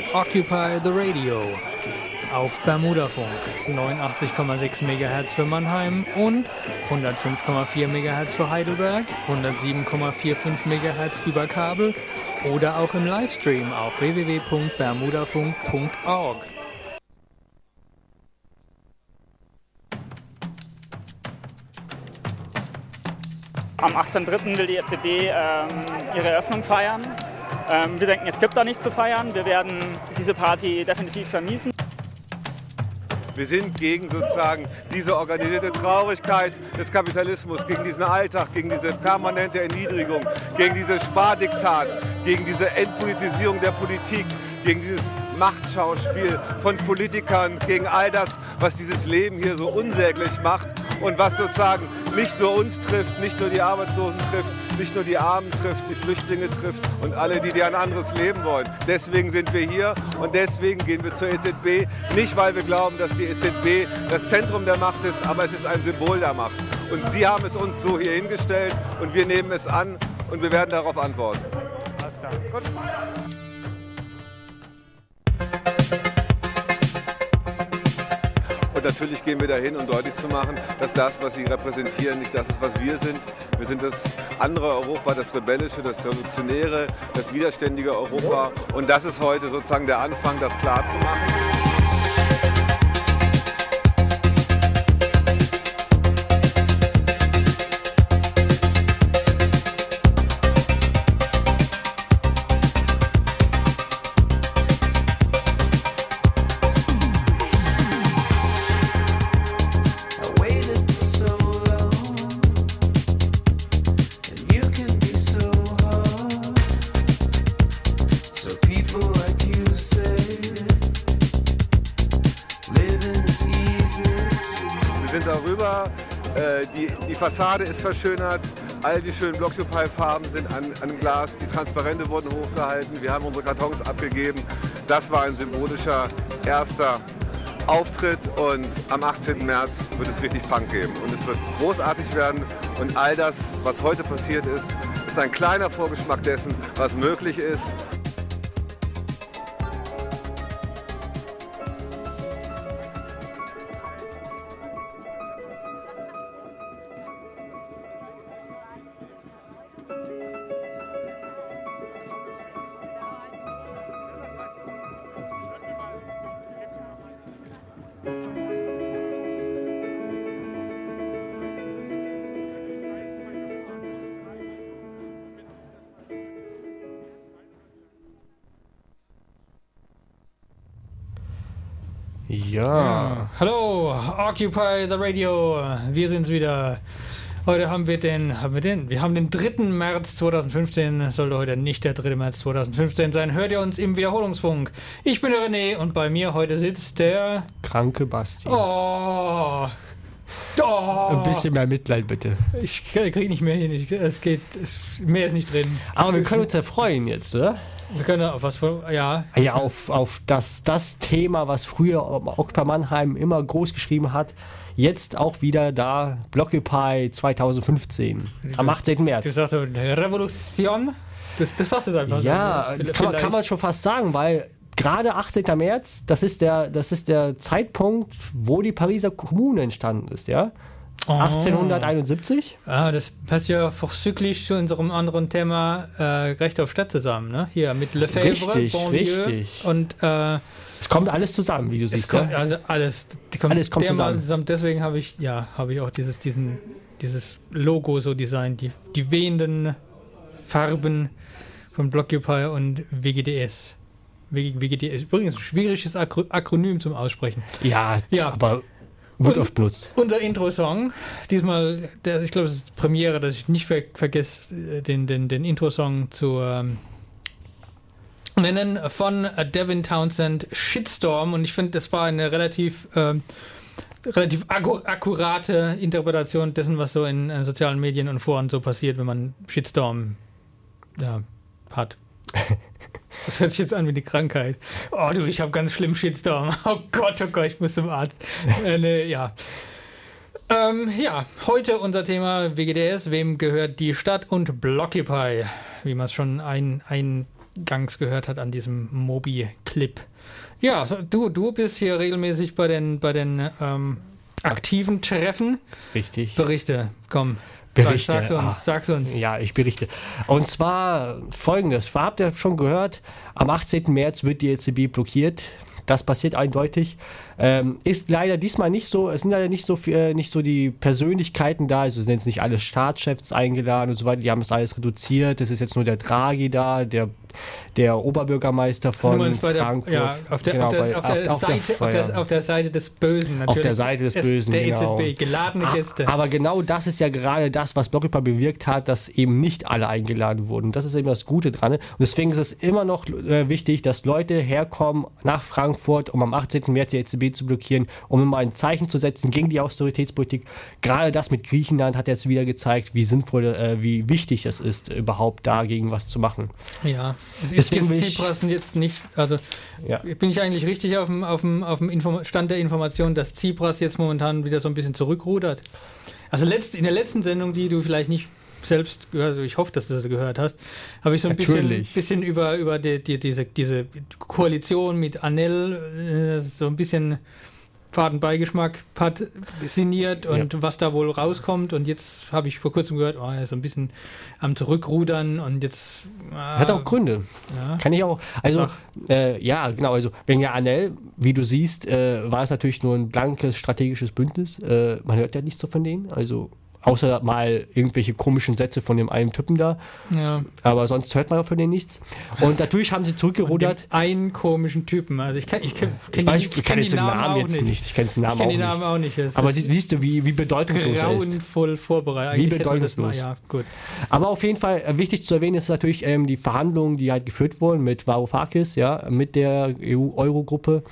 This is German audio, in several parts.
hört Occupy the Radio auf Bermudafunk 89,6 MHz für Mannheim und 105,4 MHz für Heidelberg, 107,45 MHz über Kabel oder auch im Livestream auf www.bermudafunk.org. Am 18.03. will die EZB ähm, ihre Eröffnung feiern. Ähm, wir denken, es gibt da nichts zu feiern. Wir werden diese Party definitiv vermiesen. Wir sind gegen sozusagen diese organisierte Traurigkeit des Kapitalismus, gegen diesen Alltag, gegen diese permanente Erniedrigung, gegen dieses Spardiktat, gegen diese Entpolitisierung der Politik, gegen dieses Machtschauspiel von Politikern, gegen all das, was dieses Leben hier so unsäglich macht und was sozusagen nicht nur uns trifft, nicht nur die Arbeitslosen trifft, nicht nur die Armen trifft, die Flüchtlinge trifft und alle, die, die ein anderes Leben wollen. Deswegen sind wir hier und deswegen gehen wir zur EZB. Nicht, weil wir glauben, dass die EZB das Zentrum der Macht ist, aber es ist ein Symbol der Macht. Und Sie haben es uns so hier hingestellt und wir nehmen es an und wir werden darauf antworten. Alles klar. Gut. Und natürlich gehen wir dahin, um deutlich zu machen, dass das, was sie repräsentieren, nicht das ist, was wir sind. Wir sind das andere Europa, das rebellische, das revolutionäre, das widerständige Europa. Und das ist heute sozusagen der Anfang, das klar zu machen. Fassade ist verschönert, all die schönen Blockupy-Farben sind an, an Glas, die Transparente wurden hochgehalten, wir haben unsere Kartons abgegeben. Das war ein symbolischer erster Auftritt und am 18. März wird es richtig Punk geben. Und es wird großartig werden. Und all das, was heute passiert ist, ist ein kleiner Vorgeschmack dessen, was möglich ist Ja. Hallo, Occupy the Radio. Wir sind's wieder. Heute haben wir den, haben wir den? Wir haben den 3. März 2015. Sollte heute nicht der 3. März 2015 sein. Hört ihr uns im Wiederholungsfunk. Ich bin der René und bei mir heute sitzt der kranke Basti. Oh. Oh. Ein bisschen mehr Mitleid bitte. Ich kriege nicht mehr hin. es geht, es, mehr ist nicht drin. Aber wir können uns ja freuen jetzt, oder? Wir können auf was ja. Ja, auf, auf das, das Thema, was früher bei Mannheim immer groß geschrieben hat. Jetzt auch wieder da, Blockupy 2015, am 18. März. Du sagst Revolution? Das, das sagst du einfach. Ja, so. kann, kann man schon fast sagen, weil gerade 18. März, das ist der, das ist der Zeitpunkt, wo die Pariser Kommune entstanden ist, ja. 1871? Ah, das passt ja vorzüglich zu unserem anderen Thema äh, Recht auf Stadt zusammen, ne? Hier mit Lefebvre, richtig, Bonlieu richtig. und äh, es kommt alles zusammen, wie du siehst. Kommt, ja? Also alles, kommt alles kommt zusammen. zusammen. Deswegen habe ich, ja, habe ich auch dieses, diesen, dieses Logo so designt, die, die wehenden Farben von Blockupy und WGDS. WGDS. Übrigens ein schwieriges Akronym zum Aussprechen. Ja, ja. aber wird oft benutzt. Unser Intro-Song, diesmal, der, ich glaube, es ist Premiere, dass ich nicht ver vergesse, äh, den, den, den Intro-Song zu ähm, nennen, von Devin Townsend, Shitstorm. Und ich finde, das war eine relativ, ähm, relativ akkurate Interpretation dessen, was so in, in, sozialen Medien und Foren so passiert, wenn man Shitstorm ja, hat. Das hört sich jetzt an wie die Krankheit. Oh du, ich habe ganz schlimm Shitstorm. Oh Gott, oh Gott, ich muss zum Arzt. Äh, nee, ja. Ähm, ja, heute unser Thema WGDS. Wem gehört die Stadt und Blockupy? Wie man es schon ein, ein eingangs gehört hat an diesem Mobi-Clip. Ja, so, du, du bist hier regelmäßig bei den, bei den ähm, aktiven Treffen. Richtig. Berichte, komm. Berichte. Sag's uns, Ah. sag's uns. Ja, ich berichte. Und zwar folgendes: Habt ihr schon gehört? Am 18. März wird die EZB blockiert. Das passiert eindeutig. Ähm, ist leider diesmal nicht so, es sind leider nicht so, viel, äh, nicht so die Persönlichkeiten da, also es sind jetzt nicht alle Staatschefs eingeladen und so weiter, die haben das alles reduziert. Es ist jetzt nur der Draghi da, der, der Oberbürgermeister von Frankfurt. ja, auf der, auf auf auf- auf Seite, auf, auf des Bösen natürlich. der Seite des Es- Bösen, Der genau. EZB, geladene Ah, Gäste. Aber genau das ist ja gerade das, was Blockupy bewirkt hat, dass eben nicht alle eingeladen wurden. Das ist eben das Gute dran. Und deswegen ist es immer noch äh, wichtig, dass Leute herkommen nach Frankfurt, um am 18. März die EZB zu blockieren, um immer ein Zeichen zu setzen gegen die Austeritätspolitik. Gerade das mit Griechenland hat jetzt wieder gezeigt, wie sinnvoll, äh, wie wichtig es ist, überhaupt dagegen was zu machen. Ja, ist Deswegen ich- Tsipras jetzt nicht, also Ja. bin ich eigentlich richtig auf dem, auf dem, auf dem Inform Stand der Information, dass Tsipras jetzt momentan wieder so ein bisschen zurückrudert? Also letzt, in der letzten Sendung, die du vielleicht nicht selbst, also ich hoffe, dass du das gehört hast, habe ich so ein bisschen, bisschen über, über die, die, diese, diese Koalition mit Anel äh, so ein bisschen Fadenbeigeschmack hat sinniert und was da wohl rauskommt. Und jetzt habe ich vor kurzem gehört, oh, er ist so ein bisschen am Zurückrudern und jetzt. ah, Hat auch Gründe. Ja. Kann ich auch. Also, äh, ja, genau. Also, wegen der Anel, wie du siehst, äh, war es natürlich nur ein blankes strategisches Bündnis. Äh, man hört ja nichts so von denen. Also, außer mal irgendwelche komischen Sätze von dem einen Typen da. Ja, Aber sonst hört man von denen nichts. Und natürlich haben sie zurückgerudert. einen komischen Typen. Also ich kann, ich kenn, kenn Ich weiß, ich kenn kann die jetzt den Namen auch jetzt nicht. Ich kenne den Ich Namen kenne auch Namen nicht. auch nicht. Das Aber siehst du, wie, wie bedeutungslos er ist. grauenvoll vorbereitet. Wie Eigentlich bedeutungslos. Mal, ja, gut. Aber auf jeden Fall äh, wichtig zu erwähnen ist natürlich ähm, die Verhandlungen, die halt geführt wurden mit Varoufakis, ja, mit der E EU-Euro-Gruppe.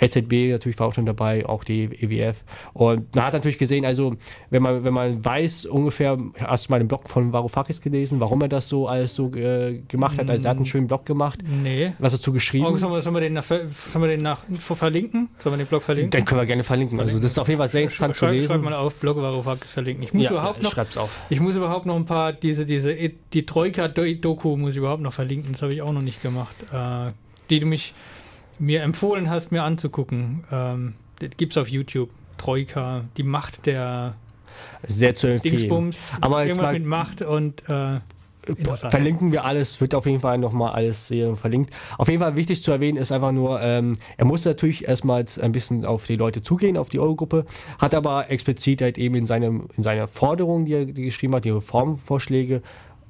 EZB natürlich war auch schon dabei, auch die EWF. Und man hat natürlich gesehen, also wenn man, wenn man weiß ungefähr, hast du mal den Blog von Varoufakis gelesen, warum er das so alles so äh, gemacht hat. Also er hat einen schönen Blog gemacht, Nee. was dazu geschrieben. Oh, sollen, wir, sollen, wir den nach, sollen wir den nach verlinken? Sollen wir den Blog verlinken? Den können wir gerne verlinken. Also das ist auf jeden Fall sehr interessant zu Schreib, schreib lesen. mal auf, Blog Varoufakis verlinken. Ich muss, überhaupt noch, schreib's auf. ich muss überhaupt noch ein paar, diese, diese, die Troika-Doku muss ich überhaupt noch verlinken. Das habe ich auch noch nicht gemacht. Äh, die du mich mir empfohlen hast, mir anzugucken. Ähm, das gibt's auf YouTube. Troika, die Macht der Sehr zu empfehlen. Dingsbums, Aber irgendwas mal- mit Macht und äh. Verlinken wir alles, wird auf jeden Fall nochmal alles sehr verlinkt. Auf jeden Fall wichtig zu erwähnen ist einfach nur, ähm, er musste natürlich erstmal ein bisschen auf die Leute zugehen, auf die Eurogruppe, hat aber explizit halt eben in, seinem, in seiner Forderung, die er die geschrieben hat, die Reformvorschläge,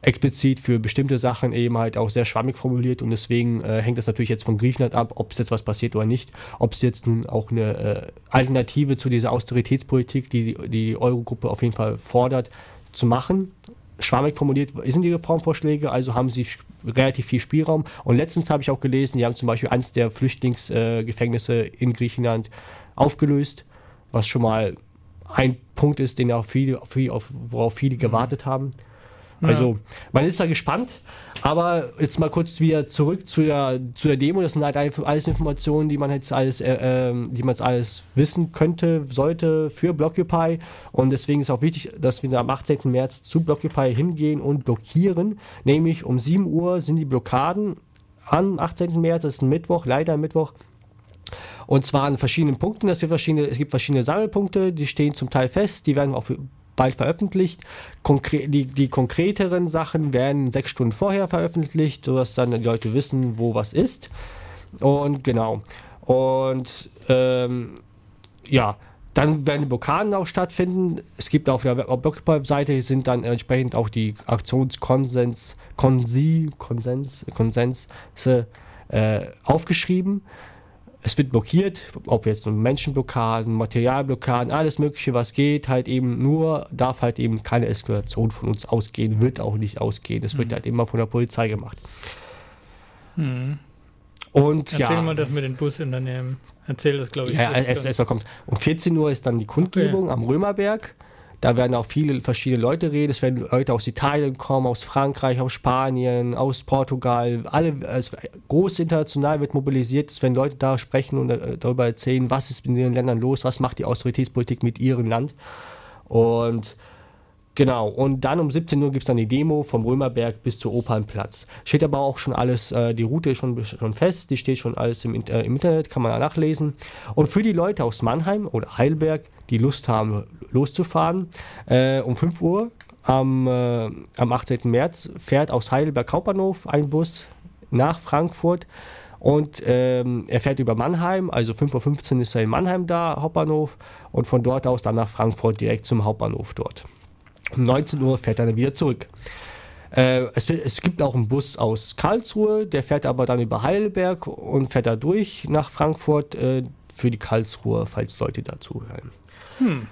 explizit für bestimmte Sachen eben halt auch sehr schwammig formuliert und deswegen äh, hängt das natürlich jetzt von Griechenland ab, ob es jetzt was passiert oder nicht, ob es jetzt nun auch eine äh, Alternative zu dieser Austeritätspolitik, die die Eurogruppe auf jeden Fall fordert, zu machen. Schwammig formuliert sind die Reformvorschläge, also haben sie relativ viel Spielraum. Und letztens habe ich auch gelesen, die haben zum Beispiel eines der Flüchtlingsgefängnisse äh, in Griechenland aufgelöst, was schon mal ein Punkt ist, den auch viele, auf, auf, worauf viele gewartet haben. Also, man ist da gespannt. Aber jetzt mal kurz wieder zurück zu der, zu der Demo. Das sind halt alles Informationen, die man jetzt alles, äh, ähm, die man jetzt alles wissen könnte, sollte für Blockupy. Und deswegen ist auch wichtig, dass wir am 18. März zu Blockupy hingehen und blockieren. Nämlich um 7 Uhr sind die Blockaden am 18. März. Das ist ein Mittwoch, leider ein Mittwoch. Und zwar an verschiedenen Punkten. Es gibt verschiedene, es gibt verschiedene Sammelpunkte, die stehen zum Teil fest, die werden auch für- bald veröffentlicht. Konkre die, die konkreteren Sachen werden sechs Stunden vorher veröffentlicht, sodass dann die Leute wissen, wo was ist. Und genau. Und ähm, ja, dann werden die Blockaden auch stattfinden. Es gibt auf der Blockupy-Seite sind dann entsprechend auch die Aktionskonsens, Konsi, Konsens, Konsense äh, aufgeschrieben. Es wird blockiert, ob jetzt Menschenblockaden, Materialblockaden, alles Mögliche, was geht, halt eben nur, darf halt eben keine Eskalation von uns ausgehen, wird auch nicht ausgehen. Es wird halt immer von der Polizei gemacht. Hm. Und Erzähl ja. mal das mit den Busunternehmen. Erzähl das, glaube ich. Ja, kurz. erst, erstmal kommt. Um 14 Uhr ist dann die Kundgebung am Römerberg. Da werden auch viele verschiedene Leute reden. Es werden Leute aus Italien kommen, aus Frankreich, aus Spanien, aus Portugal. Alle, also groß international wird mobilisiert. Es werden Leute da sprechen und äh, darüber erzählen, was ist in ihren Ländern los, was macht die Austeritätspolitik mit ihrem Land. Und Genau, und dann um 17 Uhr gibt es dann die Demo vom Römerberg bis zur Opernplatz. Steht aber auch schon alles, äh, die Route ist schon, schon fest, die steht schon alles im, äh, im Internet, kann man nachlesen. Und für die Leute aus Mannheim oder Heidelberg, die Lust haben, loszufahren, äh, um 5 Uhr am, äh, am 18. März fährt aus Heidelberg Hauptbahnhof ein Bus nach Frankfurt und ähm, er fährt über Mannheim, also 5.15 Uhr ist er in Mannheim da, Hauptbahnhof, und von dort aus dann nach Frankfurt direkt zum Hauptbahnhof dort. Um 19 Uhr fährt er dann wieder zurück. Äh, es, es, gibt auch einen Bus aus Karlsruhe, der fährt aber dann über Heidelberg und fährt da durch nach Frankfurt äh, für die Karlsruhe, falls Leute dazu hören. Hm.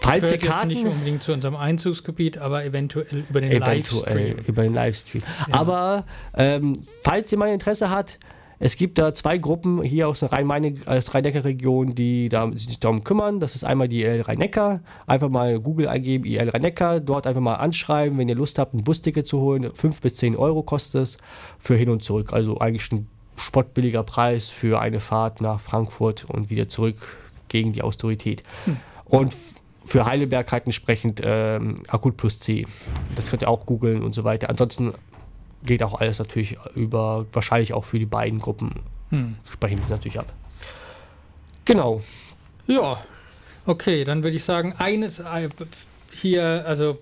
Falls ihr Karten nicht unbedingt zu unserem Einzugsgebiet, aber eventuell über den eventuell Livestream. über den Livestream. Ja. Aber ähm, falls ihr mal Interesse hat, es gibt da zwei Gruppen hier aus der Rhein-Neckar-Region, die da, sich darum kümmern. Das ist einmal die IL Rhein-Neckar. Einfach mal Google eingeben, IL Rhein-Neckar. Dort einfach mal anschreiben, wenn ihr Lust habt, ein Busticket zu holen. 5 bis 10 Euro kostet es für hin und zurück. Also eigentlich ein spottbilliger Preis für eine Fahrt nach Frankfurt und wieder zurück gegen die Autorität. Hm. Und für Heidelberg halt entsprechend ähm, Akut plus C. Das könnt ihr auch googeln und so weiter. Ansonsten geht auch alles natürlich über, wahrscheinlich auch für die beiden Gruppen, hm. sprechen wir es natürlich ab. Genau. Ja, okay, dann würde ich sagen, eines äh, hier, also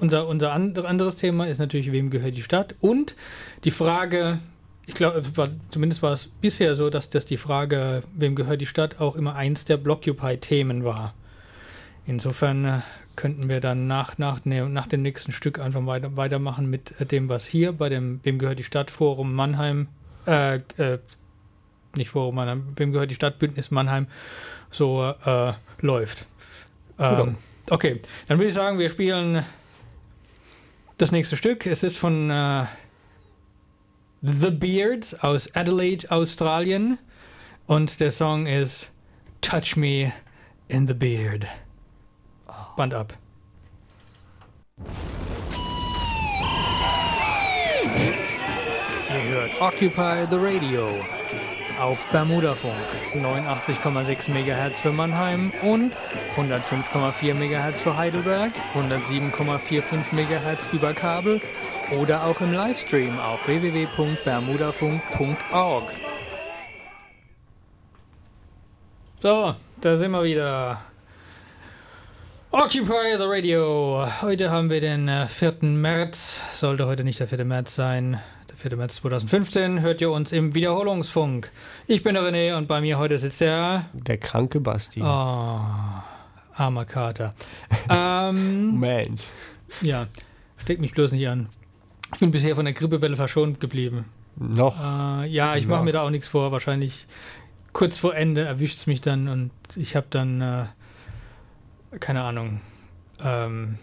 unser, unser anderes Thema ist natürlich, wem gehört die Stadt und die Frage, ich glaube, zumindest war es bisher so, dass, dass die Frage, wem gehört die Stadt, auch immer eins der Blockupy-Themen war. Insofern äh, könnten wir dann nach, nach, ne, nach dem nächsten Stück einfach weiter, weitermachen mit äh, dem, was hier bei dem Wem gehört die Stadt Forum Mannheim, äh, äh, nicht Forum Mannheim, Wem gehört die Stadt Bündnis Mannheim so äh, läuft. Ähm, okay, dann würde ich sagen, wir spielen das nächste Stück. Es ist von äh, The Beards aus Adelaide, Australien. Und der Song ist Touch Me in the Beard. Band ab. Ihr hört Occupy the Radio auf Bermudafunk 89,6 MHz für Mannheim und 105,4 MHz für Heidelberg, 107,45 MHz über Kabel oder auch im Livestream auf www.bermudafunk.org. So, da sind wir wieder. Occupy the Radio. Heute haben wir den 4. Äh, März. Sollte heute nicht der 4. März sein. Der 4. März 2015 hört ihr uns im Wiederholungsfunk. Ich bin der René und bei mir heute sitzt der... Der kranke Basti. Oh, armer Kater. ähm, Mensch. Ja, steck mich bloß nicht an. Ich bin bisher von der Grippewelle verschont geblieben. Noch? Äh, ja, ich mache mir da auch nichts vor. Wahrscheinlich kurz vor Ende erwischt es mich dann und ich habe dann... Äh, keine Ahnung, ähm,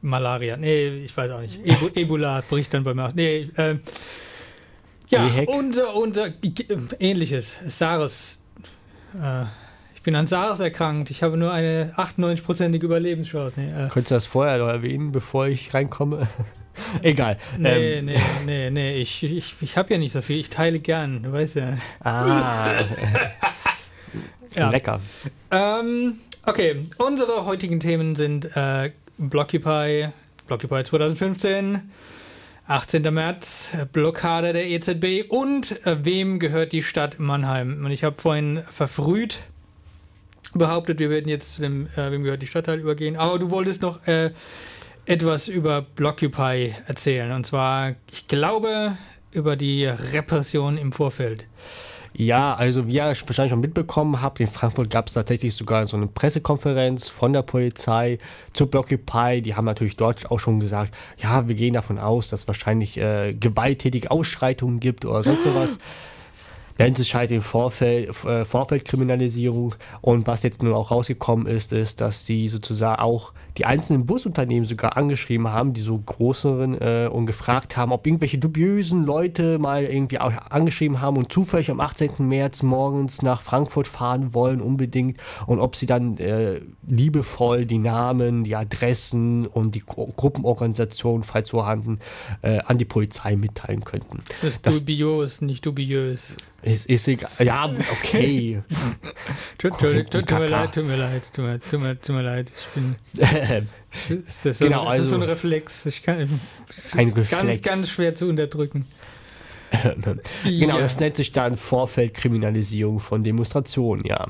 Malaria. Nee, ich weiß auch nicht. Ebo Ebola bricht dann bei mir. Nee, ähm, ja, unser, unser, ähnliches, SARS. Äh, ich bin an SARS erkrankt. Ich habe nur eine 98-prozentige Überlebenschance. Nee, äh. Könntest du das vorher noch erwähnen, bevor ich reinkomme? Egal. Nee, ähm. nee, nee, nee. Ich, ich, ich habe ja nicht so viel. Ich teile gern, du weißt ja. Ah. ja. Lecker. Ähm, Okay, unsere heutigen Themen sind äh, Blockupy, Blockupy 2015, 18. März, Blockade der EZB und äh, wem gehört die Stadt Mannheim? Und ich habe vorhin verfrüht behauptet, wir würden jetzt zu dem äh, wem gehört die Stadtteil übergehen, aber du wolltest noch äh, etwas über Blockupy erzählen und zwar, ich glaube, über die Repression im Vorfeld. Ja, also wie ihr wahrscheinlich schon mitbekommen habt, in Frankfurt gab es tatsächlich sogar so eine Pressekonferenz von der Polizei zur Blockupy. Die haben natürlich dort auch schon gesagt, ja, wir gehen davon aus, dass es wahrscheinlich äh, gewalttätige Ausschreitungen gibt oder sonst sowas nennt sich halt in Vorfeld, äh, Vorfeldkriminalisierung. Und was jetzt nun auch rausgekommen ist, ist, dass sie sozusagen auch die einzelnen Busunternehmen sogar angeschrieben haben, die so größeren äh, und gefragt haben, ob irgendwelche dubiösen Leute mal irgendwie auch angeschrieben haben und zufällig am 18. März morgens nach Frankfurt fahren wollen unbedingt und ob sie dann äh, liebevoll die Namen, die Adressen und die Gru Gruppenorganisationen, falls vorhanden, äh, an die Polizei mitteilen könnten. Das ist das, dubios, nicht dubiös. Ist, ist egal. Ja, okay. Tut, tut, tut, tut mir leid, tut mir leid, tut mir, tut mir, tut mir leid. Ich bin. Ist das so, Genau, das ist so ein also- Reflex. Ich kann, Ein Ganz, Reflex. ganz schwer zu unterdrücken. genau, Ja. das nennt sich dann Vorfeldkriminalisierung von Demonstrationen, ja.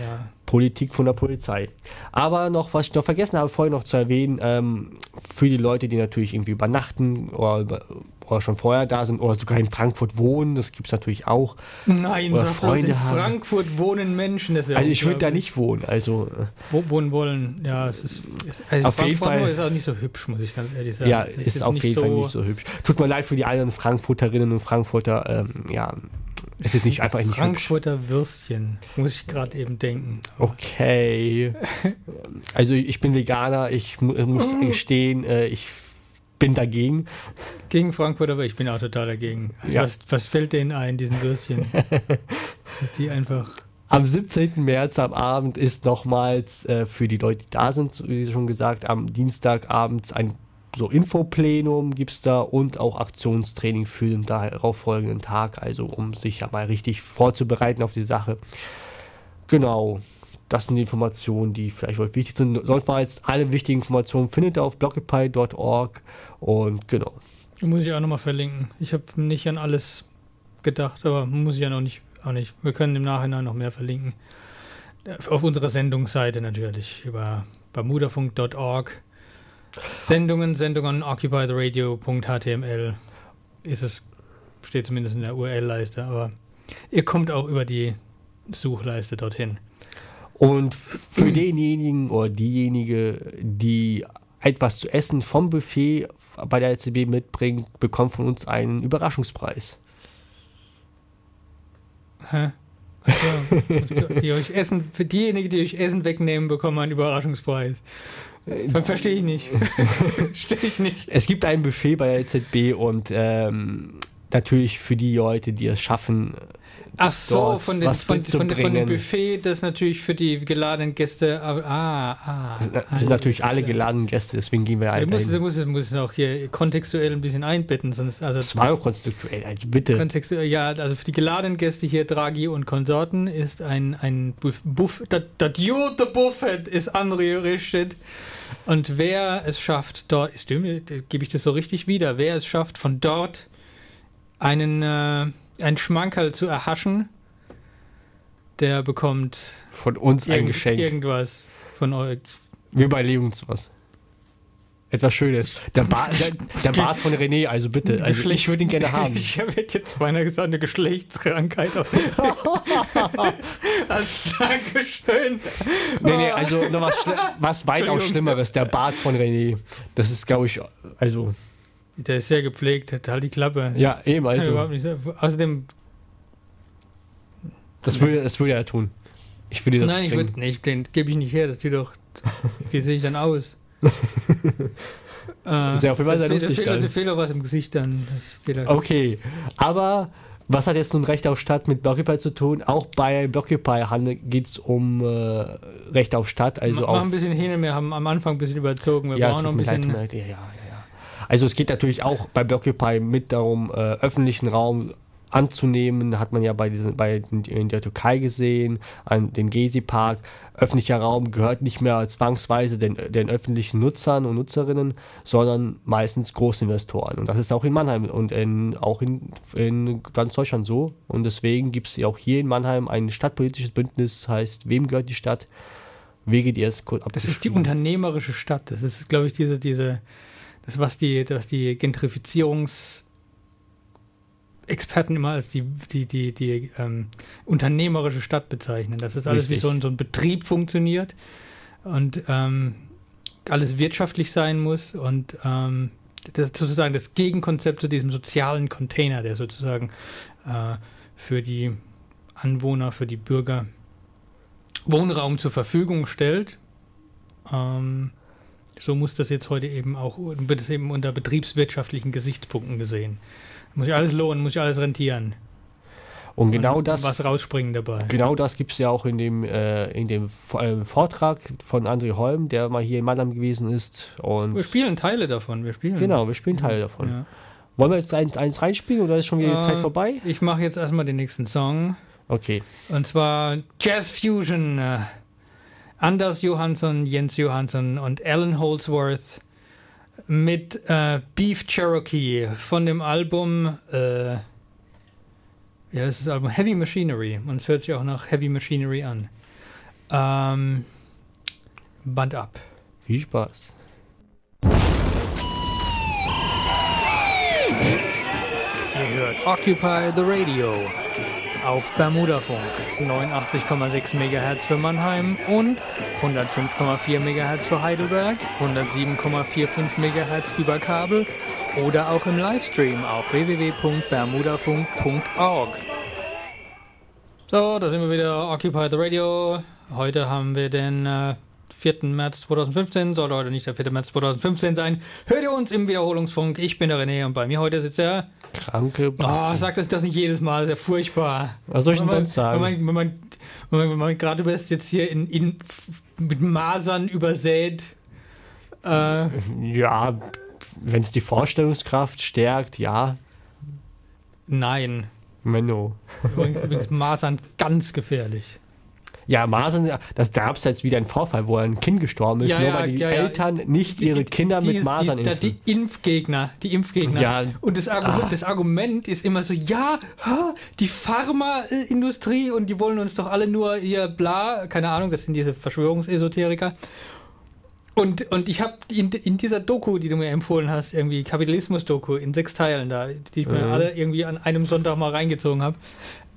Ja. Politik von der Polizei. Aber noch, was ich noch vergessen habe, vorhin noch zu erwähnen, ähm, für die Leute, die natürlich irgendwie übernachten oder, über, oder schon vorher da sind oder sogar in Frankfurt wohnen, das gibt es natürlich auch. Nein, Oder Freunde in haben. Frankfurt wohnen Menschen. Das ist ja Also ich würde da nicht wohnen, also äh, Wo, wohnen wollen. Ja, es ist. Es, also Auf jeden Frankfurt Fall. ist auch nicht so hübsch, muss ich ganz ehrlich sagen. ja, Es ist, jetzt auf jeden Fall nicht so hübsch. Tut mir leid für die anderen Frankfurterinnen und Frankfurter, ähm, ja, es ist nicht einfach nicht hübsch. Frankfurter Würstchen, muss ich gerade eben denken. Okay. Also ich bin Veganer, ich mu muss gestehen, äh, ich bin dagegen. Gegen Frankfurt, aber ich bin auch total dagegen. Also Ja. was, was fällt denen ein, diesen Würstchen? Dass die einfach. Am 17. März am Abend ist nochmals äh, für die Leute, die da sind, wie schon gesagt, am Dienstagabend ein so Infoplenum gibt es da und auch Aktionstraining für den darauffolgenden Tag, also um sich ja mal richtig vorzubereiten auf die Sache. Genau, das sind die Informationen, die vielleicht euch wichtig sind. Sonst war jetzt alle wichtigen Informationen findet ihr auf blockify.org und genau. Muss ich auch nochmal verlinken. Ich habe nicht an alles gedacht, aber muss ich ja noch nicht, auch nicht. Wir können im Nachhinein noch mehr verlinken. Auf unserer Sendungsseite natürlich, über bermudafunk.org. Sendungen, Sendungen, occupiederadio.html ist es, steht zumindest in der URL-Leiste, aber ihr kommt auch über die Suchleiste dorthin. Und für denjenigen oder diejenige, die etwas zu essen vom Buffet bei der LCB mitbringt, bekommt von uns einen Überraschungspreis. Hä? Die euch Essen, für diejenigen, die euch Essen wegnehmen, bekommen einen Überraschungspreis. Ver Verstehe ich nicht. Verstehe ich nicht. Es gibt ein Buffet bei der LZB und ähm, natürlich für die Leute, die es schaffen, Ach so, von, den, von, von, von dem. Buffet, das natürlich für die geladenen Gäste. Ah, ah. das sind, ah, das sind natürlich ja, alle geladenen Gäste, deswegen gehen wir Du musst, du musst, du musst es auch hier kontextuell ein bisschen einbetten, sonst also Das war doch konstruktuell, also bitte. kontextuell, ja, also für die geladenen Gäste hier, Draghi und Konsorten, ist ein, ein Buff, Buff das, das gute Buffet ist angerichtet. Und wer es schafft, dort, stimmt, gebe ich das so richtig wieder, wer es schafft, von dort einen, äh, einen Schmankerl zu erhaschen, der bekommt Von uns ein Geschenk. irgendwas von euch. Wir überlegen uns was. Etwas Schönes. Der, Bart, der, der Bart von René, also bitte. Also ich würde ihn gerne haben. Ich habe jetzt beinahe gesagt, eine Geschlechtskrankheit. Als Dankeschön. Nee, nee, also noch was, was weitaus. Schlimmeres. Der Bart von René. Das ist, glaube ich, also, Der ist sehr gepflegt, hat halt die Klappe. ja, eben, Kann ich also. Außerdem, das würde, das würde er tun. Ich würde das nein, ich würde nicht, den gebe ich nicht her, das sieht doch. Wie sehe ich dann aus? äh, Ist ja auf jeden Fall sehr da lustig fehlt, dann. da fehlt auch was im Gesicht dann. Da fehlt- Okay, aber was hat jetzt nun Recht auf Stadt mit Blockupy zu tun? Auch bei Blockupy geht es um äh, Recht auf Stadt, also Mach auf ein bisschen hin, wir haben am Anfang ein bisschen überzogen. Wir ja, brauchen noch ein leid, bisschen. leid, ja, ja, ja. Also es geht natürlich auch bei Blockupy mit darum, äh, öffentlichen Raum anzunehmen, hat man ja bei diesen, bei in der Türkei gesehen, an den Gezi-Park. Öffentlicher Raum gehört nicht mehr zwangsweise den, den öffentlichen Nutzern und Nutzerinnen, sondern meistens Großinvestoren. Und das ist auch in Mannheim und in, auch in, in ganz Deutschland so. Und deswegen gibt es ja auch hier in Mannheim ein stadtpolitisches Bündnis, heißt, wem gehört die Stadt? Wege, die erst kurz Das ist die unternehmerische Stadt. Das ist, glaube ich, diese, diese, das, was die, was die Gentrifizierungs- Experten immer als die, die, die, die ähm, unternehmerische Stadt bezeichnen. Das ist alles wie Richtig. so ein, so ein Betrieb funktioniert und ähm, alles wirtschaftlich sein muss und ähm, das ist sozusagen das Gegenkonzept zu diesem sozialen Container, der sozusagen äh, für die Anwohner, für die Bürger Wohnraum zur Verfügung stellt. Ähm, so muss das jetzt heute eben auch, wird es eben unter betriebswirtschaftlichen Gesichtspunkten gesehen. Muss ich alles lohnen, muss ich alles rentieren. Und genau Und das Was rausspringen dabei. Genau das gibt es ja auch in dem, äh, in dem äh, Vortrag von André Holm, der mal hier in Mannheim gewesen ist. Und Wir spielen Teile davon. Wir spielen. genau, wir spielen Teile davon. Ja. Wollen wir jetzt eins, eins reinspielen oder ist schon wieder die Zeit Äh, vorbei? Ich mache jetzt erstmal den nächsten Song. Okay. Und zwar Jazz Fusion. Anders Johansson, Jens Johansson und Alan Holdsworth mit äh, Beef Cherokee von dem Album, äh, es ist das Album Heavy Machinery und es hört sich auch nach Heavy Machinery an. Ähm, Band ab. Viel Spaß. Ihr hört Occupy the Radio auf Bermudafunk 89,6 MHz für Mannheim und 105,4 MHz für Heidelberg, 107,45 MHz über Kabel oder auch im Livestream auf www.bermudafunk.org. So, da sind wir wieder, Occupy the Radio. Heute haben wir den äh, 4. März 2015, sollte heute nicht der 4. März 2015 sein. Hört ihr uns im Wiederholungsfunk? Ich bin der René und bei mir heute sitzt er. Kranke Oh, Basti. sag das doch nicht jedes Mal, das ist ja furchtbar. Was soll ich denn man- sonst sagen? Wenn man, wenn man, wenn man, wenn man gerade bist jetzt hier in, in, mit Masern übersät. Äh, Ja, wenn es die Vorstellungskraft stärkt, ja. nein. Menno. Übrigens, übrigens Masern ganz gefährlich. Ja, Masern, das gab es jetzt wieder einen Vorfall, wo ein Kind gestorben ist, Ja, nur ja, weil die ja. Eltern nicht ihre Kinder die, mit Masern die, die, impfen. die Impfgegner, die Impfgegner. Ja. Und das Argument, Ah. das Argument ist immer so, ja, die Pharmaindustrie und die wollen uns doch alle nur ihr bla, keine Ahnung, das sind diese Verschwörungsesoteriker. Und, und ich habe in, in dieser Doku, die du mir empfohlen hast, irgendwie Kapitalismus-Doku in sechs Teilen da, die ich mir Mhm. alle irgendwie an einem Sonntag mal reingezogen habe,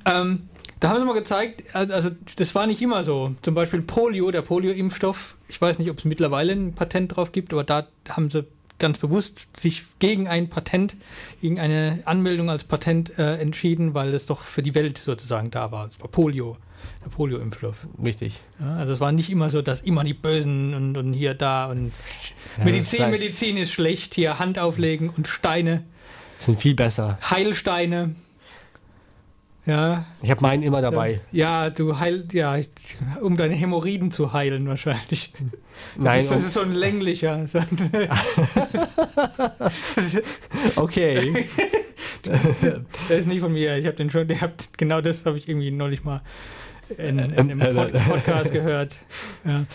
ähm, da haben sie mal gezeigt, also das war nicht immer so. Zum Beispiel Polio, der Polio-Impfstoff. Ich weiß nicht, ob es mittlerweile ein Patent drauf gibt, aber da haben sie ganz bewusst sich gegen ein Patent, gegen eine Anmeldung als Patent äh, entschieden, weil es doch für die Welt sozusagen da war. Es war Polio, der Polio-Impfstoff. Richtig. Ja, also es war nicht immer so, dass immer die Bösen und, und hier, da und Ja, das Medizin, ist halt- Medizin ist schlecht, hier Hand auflegen und Steine, Sind viel besser. Heilsteine. Ja, Ich habe meinen immer dabei. ja, du heil, ja, um deine Hämorrhoiden zu heilen wahrscheinlich. Das Nein, ist, das ist so ein länglicher. Okay. Der ist nicht von mir. Ich habe den schon, der habt, genau das habe ich irgendwie neulich mal in, in einem äh, Pod Podcast gehört. Ja.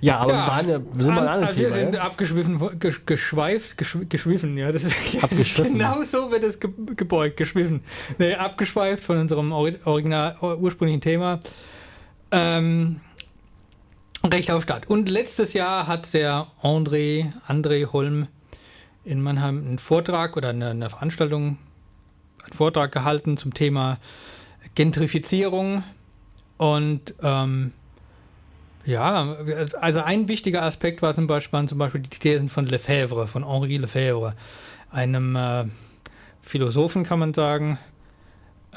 Ja, aber Ja, wir, waren, ja- wir sind mal ein An- also wir Thema. sind ja? abgeschwiffen, gesch, geschweift, gesch, geschwiffen, ja, das ist genau so wird es ge, gebeugt, geschwiffen. Nee, abgeschweift von unserem Ori Original, ursprünglichen Thema. Ähm, Recht auf Stadt. Und letztes Jahr hat der André, André Holm in Mannheim einen Vortrag oder eine, eine Veranstaltung, einen Vortrag gehalten zum Thema Gentrifizierung und ähm, ja, also ein wichtiger Aspekt war zum Beispiel, zum Beispiel die Thesen von Lefebvre, von Henri Lefebvre, einem äh, Philosophen, kann man sagen,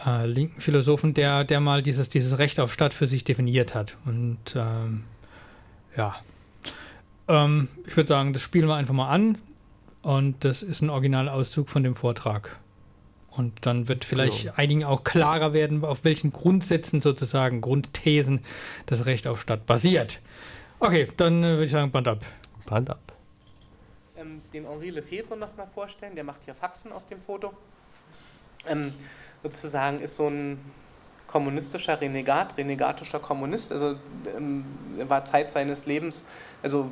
äh, linken Philosophen, der, der mal dieses, dieses Recht auf Stadt für sich definiert hat. Und ähm, ja, ähm, ich würde sagen, das spielen wir einfach mal an. Und das ist ein Originalauszug von dem Vortrag. Und dann wird vielleicht Genau. einigen auch klarer werden, auf welchen Grundsätzen sozusagen, Grundthesen das Recht auf Stadt basiert. Okay, dann äh, würde ich sagen, Band ab. Band ab. ähm, den Henri Lefebvre nochmal vorstellen. Der macht hier Faxen auf dem Foto. Ähm, sozusagen ist so ein kommunistischer Renegat, renegatischer Kommunist. Also ähm, er war Zeit seines Lebens, also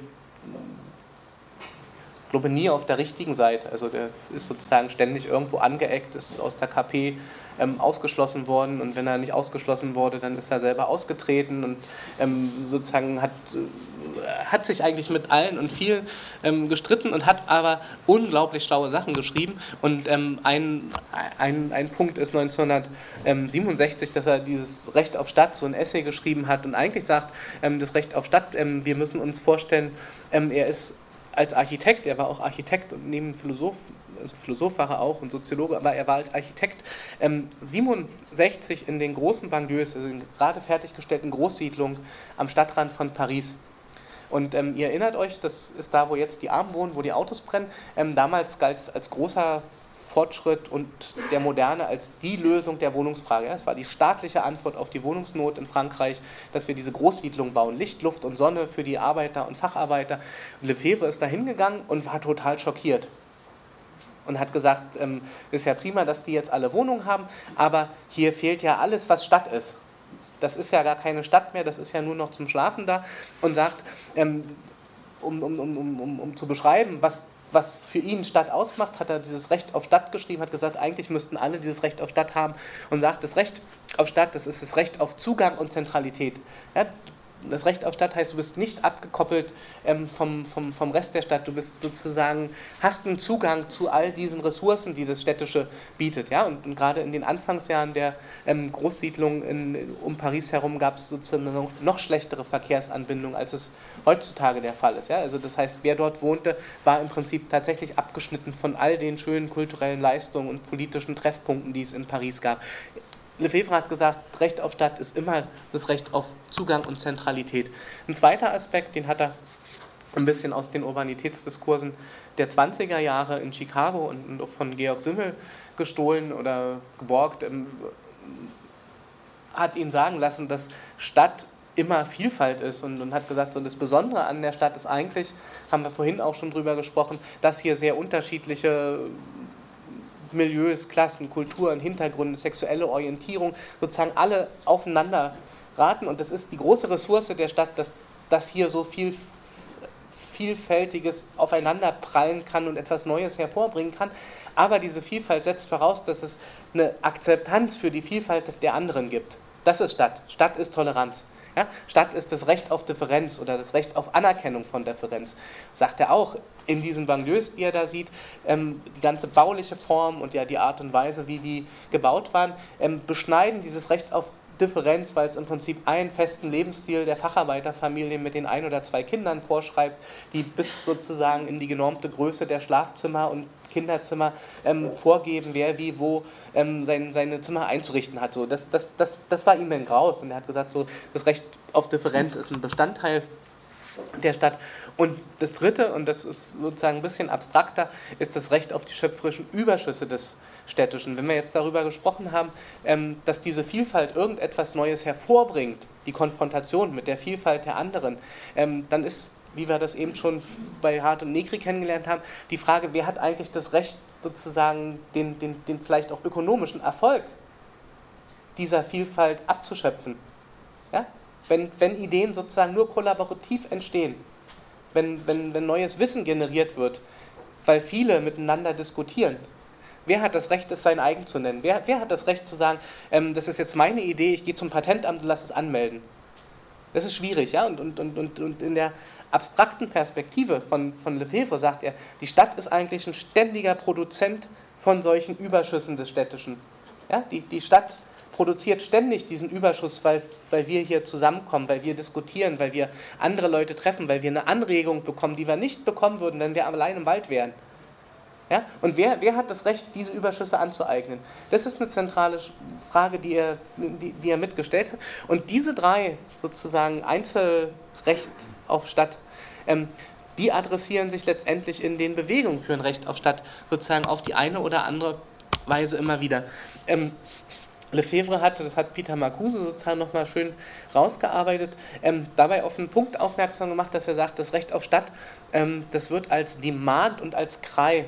glaube nie auf der richtigen Seite. Also der ist sozusagen ständig irgendwo angeeckt, ist aus der KP ähm, ausgeschlossen worden und wenn er nicht ausgeschlossen wurde, dann ist er selber ausgetreten und ähm, sozusagen hat, äh, hat sich eigentlich mit allen und vielen ähm, gestritten und hat aber unglaublich schlaue Sachen geschrieben und ähm, ein, ein, ein Punkt ist 1967, dass er dieses Recht auf Stadt, so ein Essay geschrieben hat und eigentlich sagt, ähm, das Recht auf Stadt, ähm, wir müssen uns vorstellen, er ist als Architekt, er war auch Architekt und neben Philosoph, also Philosoph war er auch und Soziologe, aber er war als Architekt ähm, 67 in den großen Banlieues, also in gerade fertiggestellten Großsiedlungen am Stadtrand von Paris. Und ähm, ihr erinnert euch, das ist da, wo jetzt die Armen wohnen, wo die Autos brennen. Ähm, damals galt es als großer Fortschritt und der Moderne als die Lösung der Wohnungsfrage. Es war die staatliche Antwort auf die Wohnungsnot in Frankreich, dass wir diese Großsiedlung bauen. Licht, Luft und Sonne für die Arbeiter und Facharbeiter. Und Lefebvre ist da hingegangen und war total schockiert. und hat gesagt, ähm, ist ja prima, dass die jetzt alle Wohnungen haben, aber hier fehlt ja alles, was Stadt ist. Das ist ja gar keine Stadt mehr, das ist ja nur noch zum Schlafen da und sagt, ähm, um, um, um, um, um zu beschreiben, was was für ihn Stadt ausmacht, hat er dieses Recht auf Stadt geschrieben, hat gesagt, eigentlich müssten alle dieses Recht auf Stadt haben und sagt, das Recht auf Stadt, das ist das Recht auf Zugang und Zentralität. Ja, das Recht auf Stadt heißt, du bist nicht abgekoppelt ähm, vom, vom, vom Rest der Stadt. Du bist sozusagen, hast einen Zugang zu all diesen Ressourcen, die das Städtische bietet. Ja? Und, und gerade in den Anfangsjahren der ähm, Großsiedlung in, um Paris herum gab es sozusagen eine noch, noch schlechtere Verkehrsanbindung, als es heutzutage der Fall ist. Ja? Also das heißt, wer dort wohnte, war im Prinzip tatsächlich abgeschnitten von all den schönen kulturellen Leistungen und politischen Treffpunkten, die es in Paris gab. Lefebvre hat gesagt, Recht auf Stadt ist immer das Recht auf Zugang und Zentralität. Ein zweiter Aspekt, den hat er ein bisschen aus den Urbanitätsdiskursen der 20er Jahre in Chicago und von Georg Simmel gestohlen oder geborgt, ähm, hat ihn sagen lassen, dass Stadt immer Vielfalt ist und, und, hat gesagt, so das Besondere an der Stadt ist eigentlich, haben wir vorhin auch schon drüber gesprochen, dass hier sehr unterschiedliche Milieus, Klassen, Kulturen, Hintergründe, sexuelle Orientierung, sozusagen alle aufeinander raten. Und das ist die große Ressource der Stadt, dass, dass hier so viel Vielfältiges aufeinanderprallen kann und etwas Neues hervorbringen kann. Aber diese Vielfalt setzt voraus, dass es eine Akzeptanz für die Vielfalt des der anderen gibt. Das ist Stadt. Stadt ist Toleranz. Ja? Stadt ist das Recht auf Differenz oder das Recht auf Anerkennung von Differenz. Sagt er auch in diesen Banlieues, die er da sieht, ähm, die ganze bauliche Form und ja die Art und Weise, wie die gebaut waren, ähm, beschneiden dieses Recht auf Differenz, weil es im Prinzip einen festen Lebensstil der Facharbeiterfamilie mit den ein oder zwei Kindern vorschreibt, die bis sozusagen in die genormte Größe der Schlafzimmer und Kinderzimmer ähm, vorgeben, wer wie wo ähm, sein, seine Zimmer einzurichten hat. So, das, das, das, das war ihm ein Graus und er hat gesagt, so, das Recht auf Differenz ist ein Bestandteil der Stadt. Und das Dritte, und das ist sozusagen ein bisschen abstrakter, ist das Recht auf die schöpferischen Überschüsse des Städtischen. Wenn wir jetzt darüber gesprochen haben, ähm, dass diese Vielfalt irgendetwas Neues hervorbringt, die Konfrontation mit der Vielfalt der anderen, ähm, dann ist, wie wir das eben schon bei Hart und Negri kennengelernt haben, die Frage, wer hat eigentlich das Recht, sozusagen den, den, den vielleicht auch ökonomischen Erfolg dieser Vielfalt abzuschöpfen. Ja? Wenn, wenn Ideen sozusagen nur kollaborativ entstehen, wenn, wenn, wenn neues Wissen generiert wird, weil viele miteinander diskutieren, Wer hat das Recht, es sein eigen zu nennen? Wer, wer hat das Recht zu sagen, ähm, das ist jetzt meine Idee, ich gehe zum Patentamt und lasse es anmelden? Das ist schwierig, ja. Und, und, und, und, und in der abstrakten Perspektive von, von Lefebvre sagt er, die Stadt ist eigentlich ein ständiger Produzent von solchen Überschüssen des Städtischen. Ja? Die, die Stadt produziert ständig diesen Überschuss, weil, weil wir hier zusammenkommen, weil wir diskutieren, weil wir andere Leute treffen, weil wir eine Anregung bekommen, die wir nicht bekommen würden, wenn wir allein im Wald wären. Ja? Und wer, wer hat das Recht, diese Überschüsse anzueignen? Das ist eine zentrale Frage, die er, die, die er mitgestellt hat. Und diese drei sozusagen Einzelrecht auf Stadt, ähm, die adressieren sich letztendlich in den Bewegungen für ein Recht auf Stadt sozusagen auf die eine oder andere Weise immer wieder. Ähm, Lefebvre hat, das hat Peter Marcuse sozusagen nochmal schön rausgearbeitet, ähm, dabei auf einen Punkt aufmerksam gemacht, dass er sagt, das Recht auf Stadt, ähm, das wird als Demand und als Krei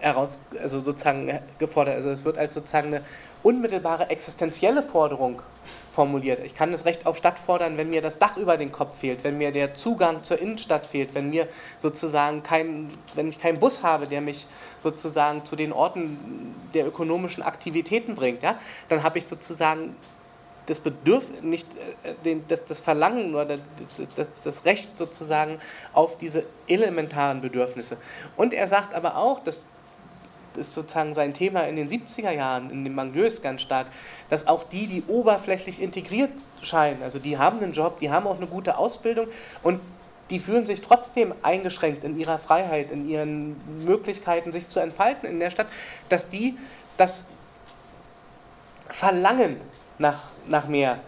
heraus, also sozusagen gefordert. Also es wird als sozusagen eine unmittelbare existenzielle Forderung formuliert. Ich kann das Recht auf Stadt fordern, wenn mir das Dach über den Kopf fehlt, wenn mir der Zugang zur Innenstadt fehlt, wenn mir sozusagen kein, wenn ich keinen Bus habe, der mich sozusagen zu den Orten der ökonomischen Aktivitäten bringt, ja, dann habe ich sozusagen das Bedürfnis, nicht äh, das Verlangen oder das, das Recht sozusagen auf diese elementaren Bedürfnisse. Und er sagt aber auch, dass ist sozusagen sein Thema in den 70er Jahren, in dem Manglös ganz stark, dass auch die, die oberflächlich integriert scheinen, also die haben einen Job, die haben auch eine gute Ausbildung und die fühlen sich trotzdem eingeschränkt in ihrer Freiheit, in ihren Möglichkeiten, sich zu entfalten in der Stadt, dass die das Verlangen nach, nach mehr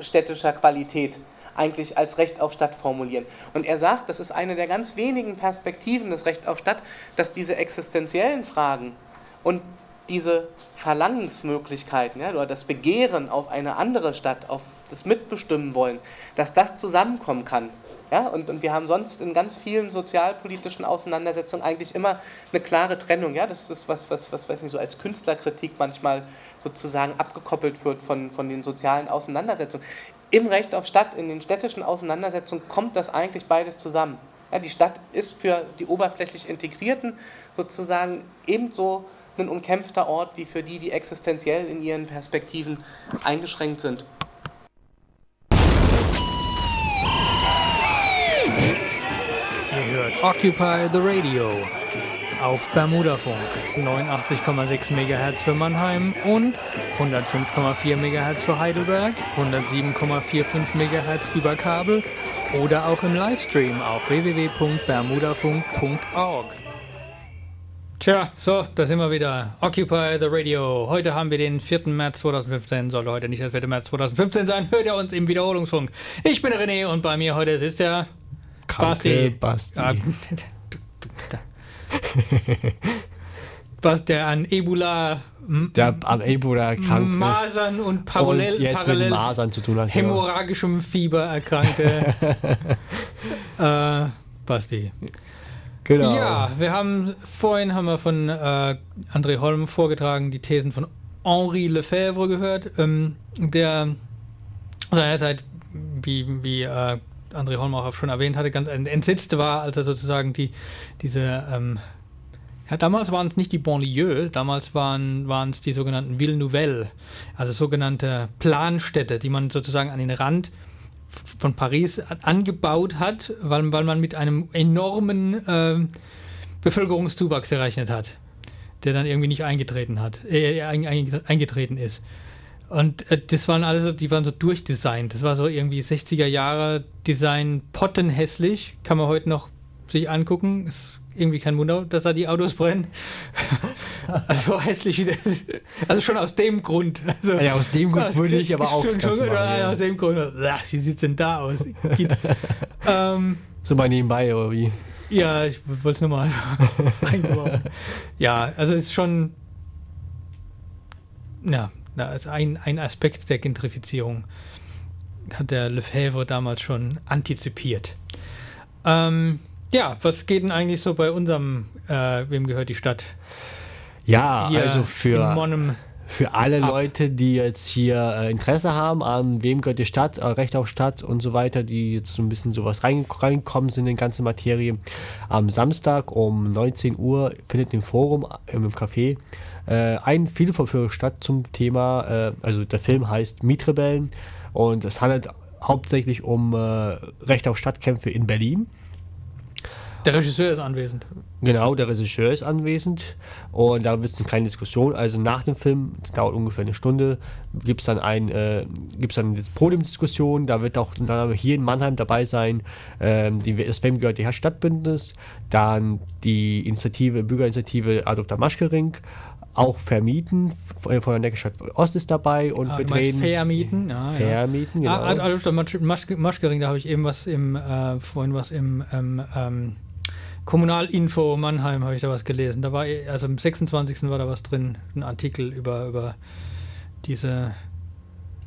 städtischer Qualität eigentlich als Recht auf Stadt formulieren. Und er sagt, das ist eine der ganz wenigen Perspektiven des Recht auf Stadt, dass diese existenziellen Fragen und diese Verlangensmöglichkeiten ja, oder das Begehren auf eine andere Stadt, auf das Mitbestimmen wollen, dass das zusammenkommen kann. Ja, und, und wir haben sonst in ganz vielen sozialpolitischen Auseinandersetzungen eigentlich immer eine klare Trennung. Ja, das ist was, was, was weiß nicht, so als Künstlerkritik manchmal sozusagen abgekoppelt wird von, von den sozialen Auseinandersetzungen. Im Recht auf Stadt, in den städtischen Auseinandersetzungen kommt das eigentlich beides zusammen. Ja, die Stadt ist für die oberflächlich Integrierten sozusagen ebenso ein umkämpfter Ort wie für die, die existenziell in ihren Perspektiven eingeschränkt sind. Occupy the Radio auf Bermudafunk 89,6 MHz für Mannheim und 105,4 MHz für Heidelberg, 107,45 MHz über Kabel oder auch im Livestream auf www.bermudafunk.org. Tja, so, da sind wir wieder. Occupy the Radio. Heute haben wir den 4. März 2015. Sollte heute nicht der 4. März 2015 sein, hört ihr uns im Wiederholungsfunk. Ich bin René und bei mir heute sitzt der Kranke Basti. Ah, du- du- da. Was der an Ebola, Der am Ebola krank ist. Masern und parallel, und jetzt mit parallel Masern zu tun hat. ja. hämorrhagischem Fieber erkrankte äh, Basti. Genau. Ja, wir haben vorhin haben wir von äh, André Holm vorgetragen die Thesen von Henri Lefebvre gehört, ähm, der seinerzeit, wie, wie äh, André Holm auch schon erwähnt hatte, ganz entsetzt war, als er sozusagen die diese ähm, ja, damals waren es nicht die Banlieue, damals waren es die sogenannten Ville Nouvelle, also sogenannte Planstädte, die man sozusagen an den Rand von Paris angebaut hat, weil, weil man mit einem enormen ähm, Bevölkerungszuwachs gerechnet hat, der dann irgendwie nicht eingetreten hat, äh, ein, ein, eingetreten ist. Und äh, das waren alles so, die waren so durchdesignt. Das war so irgendwie 60er Jahre Design pottenhässlich. Kann man heute noch sich angucken. Ist irgendwie kein Wunder, dass da die Autos brennen. also hässlich wie das. Also schon aus dem Grund. Also, Ja, aus dem Grund würde ich aber auch schon- schon- machen, ja. Aus dem Grund. Ach, wie sieht's denn da aus? Ähm, So mal nebenbei, oder wie? ja, ich wollte es nochmal eingebaut. Ja, also es ist schon ja, na, also ein, ein Aspekt der Gentrifizierung hat der Lefebvre damals schon antizipiert. Ähm, ja, was geht denn eigentlich so bei unserem, äh, wem gehört die Stadt? Ja, Hier also für, für alle ab. Leute, die jetzt hier äh, Interesse haben an wem gehört die Stadt, äh, Recht auf Stadt und so weiter, die jetzt so ein bisschen sowas rein, reingekommen sind in die ganze Materie. Am Samstag um 19 Uhr findet im Forum, äh, im Café, äh, ein Film für Stadt zum Thema, äh, also der Film heißt Mietrebellen und es handelt hauptsächlich um äh, Recht auf Stadtkämpfe in Berlin. Der Regisseur ist anwesend. Genau, der Regisseur ist anwesend und da wird es eine kleine Diskussion. Also nach dem Film, das dauert ungefähr eine Stunde, gibt es dann ein, äh, gibt's dann eine Podiumsdiskussion. Da wird auch dann hier in Mannheim dabei sein, ähm, die, das Wem gehört die Stadtbündnis, dann die Initiative, Bürgerinitiative Adolf Damaschkering, auch Vermieten von der Neckarstadt Ost ist dabei und Ah, wir drehen Vermieten? Ja, ja. Vermieten, genau. Ah, Adolf der Masch- Masch- Maschkering, da habe ich eben was im, äh, vorhin was im ähm, ähm, Kommunalinfo Mannheim habe ich da was gelesen. Da war, also am 26. war da was drin, ein Artikel über, über diese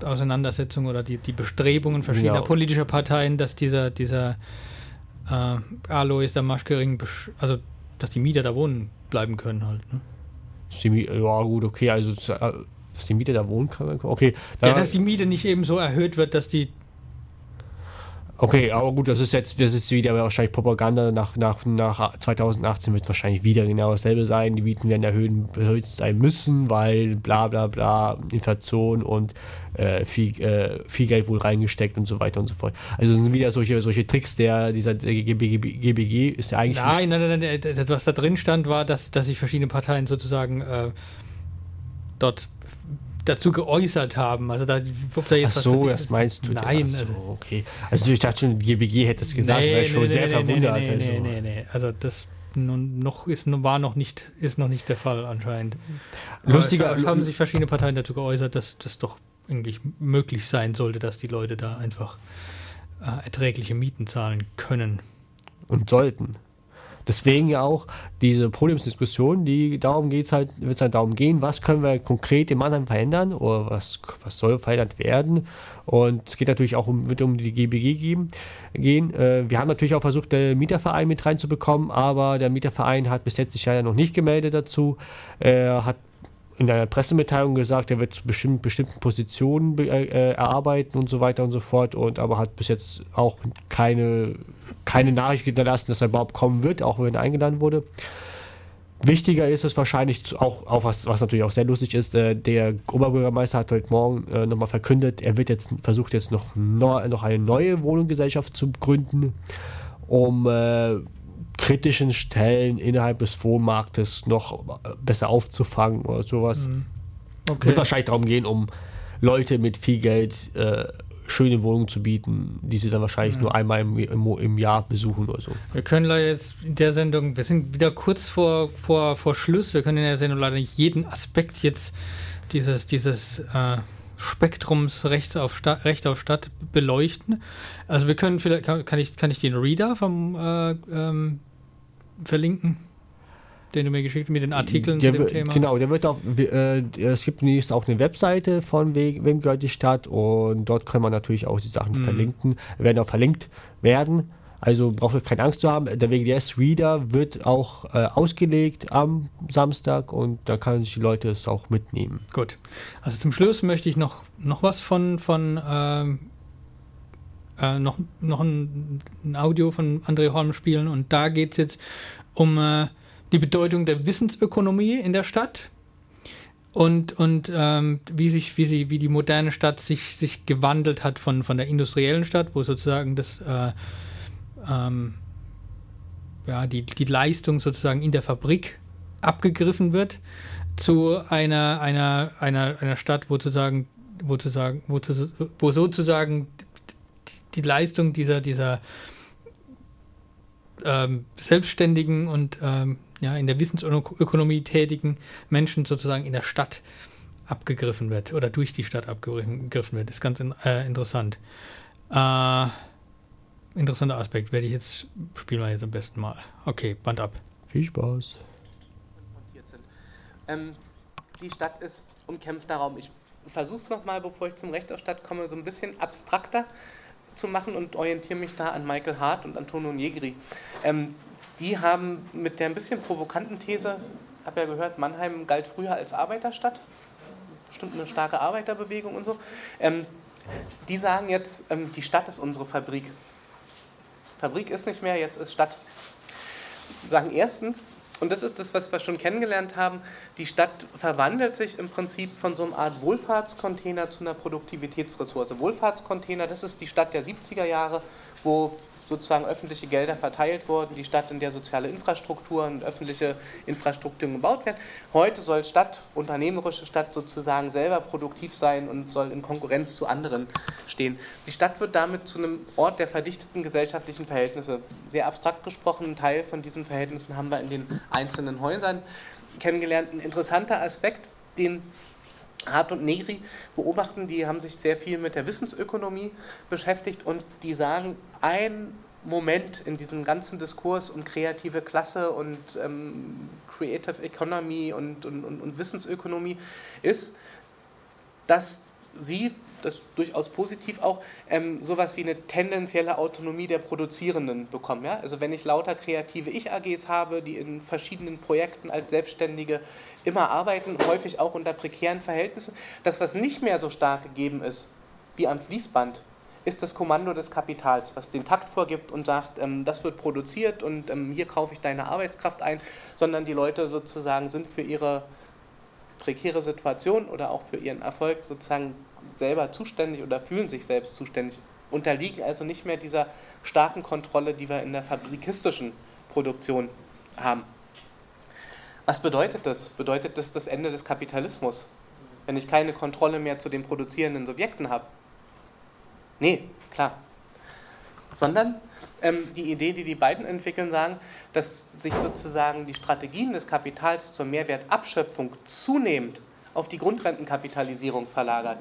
Auseinandersetzung oder die, die Bestrebungen verschiedener Genau. politischer Parteien, dass dieser, dieser äh, Alois der Maschkering, besch- also dass die Mieter da wohnen bleiben können halt. Ne? Mie- ja gut, okay, also äh, dass die Miete da wohnen kann. Okay, Ja, da- dass die Miete nicht eben so erhöht wird, dass die Okay, aber gut, das ist jetzt, das ist wieder wahrscheinlich Propaganda. Nach, nach, nach 2018 wird wahrscheinlich wieder genau dasselbe sein. Die Mieten werden erhöhen, erhöht sein müssen, weil bla bla bla, Inflation und äh, viel, äh, viel Geld wohl reingesteckt und so weiter und so fort. Also sind wieder solche, solche Tricks der, dieser GBG, GBG ist ja eigentlich Nein, nein, nein, nein, was da drin stand, war, dass, dass sich verschiedene Parteien sozusagen äh, dort dazu geäußert haben. Also da, ob da Ach jetzt was so, passiert das meinst du? Nein, Ach so, also. okay. Also ich dachte schon, GBG hätte es gesagt, wäre ich schon sehr verwundert. Nee, nee, also. nee, nee, nee. Also das nun noch ist war noch nicht ist noch nicht der Fall anscheinend. Lustiger- Aber es haben sich verschiedene Parteien dazu geäußert, dass das doch eigentlich möglich sein sollte, dass die Leute da einfach äh, erträgliche Mieten zahlen können. Und sollten. Deswegen ja auch diese Podiumsdiskussion, die darum geht halt, wird es halt darum gehen, was können wir konkret in Mannheim verändern oder was, was soll verändert werden. Und es geht natürlich auch um, wird um die GBG geben, gehen. Äh, wir haben natürlich auch versucht, den Mieterverein mit reinzubekommen, aber der Mieterverein hat bis jetzt sich leider noch nicht gemeldet dazu. Er hat in einer Pressemitteilung gesagt, er wird bestimmt bestimmten Positionen äh, äh, erarbeiten und so weiter und so fort und aber hat bis jetzt auch keine, keine Nachricht hinterlassen, dass er überhaupt kommen wird, auch wenn er eingeladen wurde. Wichtiger ist es wahrscheinlich auch, auch was, was natürlich auch sehr lustig ist, äh, der Oberbürgermeister hat heute Morgen äh, nochmal verkündet, er wird jetzt versucht jetzt noch, noch eine neue Wohnungsgesellschaft zu gründen, um äh, kritischen Stellen innerhalb des Wohnmarktes noch besser aufzufangen oder sowas. Mhm. Okay. Wird wahrscheinlich darum gehen, um Leute mit viel Geld äh, schöne Wohnungen zu bieten, die sie dann wahrscheinlich ja. nur einmal im, im, im, Jahr besuchen oder so. Wir können leider jetzt in der Sendung, wir sind wieder kurz vor, vor, vor Schluss, wir können in der Sendung leider nicht jeden Aspekt jetzt dieses, dieses äh, Spektrums Rechts auf Stadt, Recht auf Stadt beleuchten. Also wir können vielleicht, kann, kann ich, kann ich den Reader vom äh, ähm, verlinken? Den du mir geschickt hast mit den Artikeln der, zu dem Thema. Genau, der wird auch, äh, es gibt nächstes auch eine Webseite von We Wem gehört die Stadt und dort kann man natürlich auch die Sachen mhm. verlinken, werden auch verlinkt werden. Also braucht ihr keine Angst zu haben. Der WGS Reader wird auch äh, ausgelegt am Samstag und da können sich die Leute es auch mitnehmen. Gut. Also zum Schluss möchte ich noch, noch was von, von ähm, äh, noch, noch ein, ein, Audio von André Holm spielen und da geht es jetzt um äh, die Bedeutung der Wissensökonomie in der Stadt und, und ähm, wie sich, wie sie, wie die moderne Stadt sich, sich gewandelt hat von, von der industriellen Stadt, wo sozusagen das äh, ähm, ja, die, die Leistung sozusagen in der Fabrik abgegriffen wird, zu einer, einer, einer, einer Stadt, wo sozusagen, wo, sozusagen, wo, wo sozusagen die Leistung dieser, dieser ähm, selbstständigen und ähm, ja, in der Wissensökonomie tätigen Menschen sozusagen in der Stadt abgegriffen wird oder durch die Stadt abgegriffen wird. Das ist ganz äh, interessant. Äh, interessanter Aspekt. Werde ich jetzt, spielen wir jetzt am besten mal. Okay, Band ab. Viel Spaß. Ähm, die Stadt ist umkämpfter Raum. Ich versuche es nochmal, bevor ich zum Recht auf Stadt komme, so ein bisschen abstrakter zu machen und orientiere mich da an Michael Hart und Antonio Negri. Ähm, die haben mit der ein bisschen provokanten These, ich habe ja gehört, Mannheim galt früher als Arbeiterstadt, bestimmt eine starke Arbeiterbewegung und so. Ähm, die sagen jetzt, ähm, die Stadt ist unsere Fabrik. Fabrik ist nicht mehr, jetzt ist Stadt. Sagen erstens, und das ist das, was wir schon kennengelernt haben. Die Stadt verwandelt sich im Prinzip von so einer Art Wohlfahrtscontainer zu einer Produktivitätsressource. Wohlfahrtscontainer, das ist die Stadt der 70er Jahre, wo sozusagen öffentliche Gelder verteilt wurden, die Stadt, in der soziale Infrastrukturen und öffentliche Infrastrukturen gebaut werden. Heute soll Stadt, unternehmerische Stadt sozusagen selber produktiv sein und soll in Konkurrenz zu anderen stehen. Die Stadt wird damit zu einem Ort der verdichteten gesellschaftlichen Verhältnisse. Sehr abstrakt gesprochen, ein Teil von diesen Verhältnissen haben wir in den einzelnen Häusern kennengelernt. Ein interessanter Aspekt, den Hart und Negri beobachten, die haben sich sehr viel mit der Wissensökonomie beschäftigt und die sagen, ein Moment in diesem ganzen Diskurs um kreative Klasse und ähm, Creative Economy und, und, und, und Wissensökonomie ist, dass sie das durchaus positiv auch, ähm, sowas wie eine tendenzielle Autonomie der Produzierenden bekommen. Ja? Also wenn ich lauter kreative Ich-AGs habe, die in verschiedenen Projekten als Selbstständige immer arbeiten, häufig auch unter prekären Verhältnissen, das, was nicht mehr so stark gegeben ist wie am Fließband, ist das Kommando des Kapitals, was den Takt vorgibt und sagt, ähm, das wird produziert und ähm, hier kaufe ich deine Arbeitskraft ein, sondern die Leute sozusagen sind für ihre prekäre Situation oder auch für ihren Erfolg sozusagen selber zuständig oder fühlen sich selbst zuständig, unterliegen also nicht mehr dieser starken Kontrolle, die wir in der fabrikistischen Produktion haben. Was bedeutet das? Bedeutet das das Ende des Kapitalismus, wenn ich keine Kontrolle mehr zu den produzierenden Subjekten habe? Nee, klar. Sondern ähm, die Idee, die die beiden entwickeln, sagen, dass sich sozusagen die Strategien des Kapitals zur Mehrwertabschöpfung zunehmend auf die Grundrentenkapitalisierung verlagert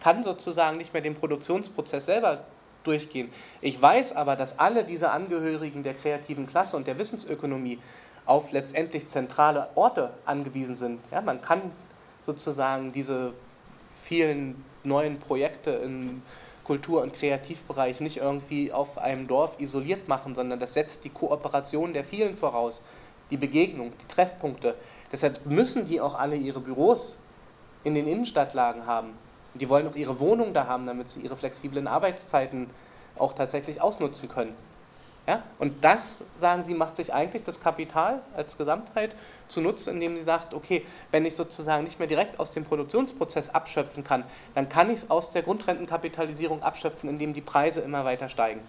kann sozusagen nicht mehr den Produktionsprozess selber durchgehen. Ich weiß aber, dass alle diese Angehörigen der kreativen Klasse und der Wissensökonomie auf letztendlich zentrale Orte angewiesen sind. Ja, man kann sozusagen diese vielen neuen Projekte im Kultur- und Kreativbereich nicht irgendwie auf einem Dorf isoliert machen, sondern das setzt die Kooperation der vielen voraus, die Begegnung, die Treffpunkte. Deshalb müssen die auch alle ihre Büros in den Innenstadtlagen haben. Und die wollen auch ihre Wohnung da haben, damit sie ihre flexiblen Arbeitszeiten auch tatsächlich ausnutzen können. Ja? Und das, sagen Sie, macht sich eigentlich das Kapital als Gesamtheit zunutze, indem sie sagt, okay, wenn ich sozusagen nicht mehr direkt aus dem Produktionsprozess abschöpfen kann, dann kann ich es aus der Grundrentenkapitalisierung abschöpfen, indem die Preise immer weiter steigen.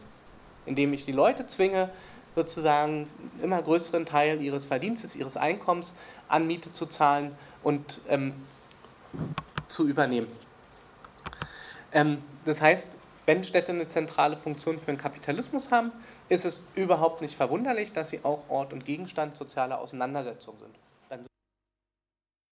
Indem ich die Leute zwinge, sozusagen immer größeren Teil ihres Verdienstes, ihres Einkommens an Miete zu zahlen und ähm, zu übernehmen. Ähm, das heißt, wenn Städte eine zentrale Funktion für den Kapitalismus haben, ist es überhaupt nicht verwunderlich, dass sie auch Ort und Gegenstand sozialer Auseinandersetzung sind.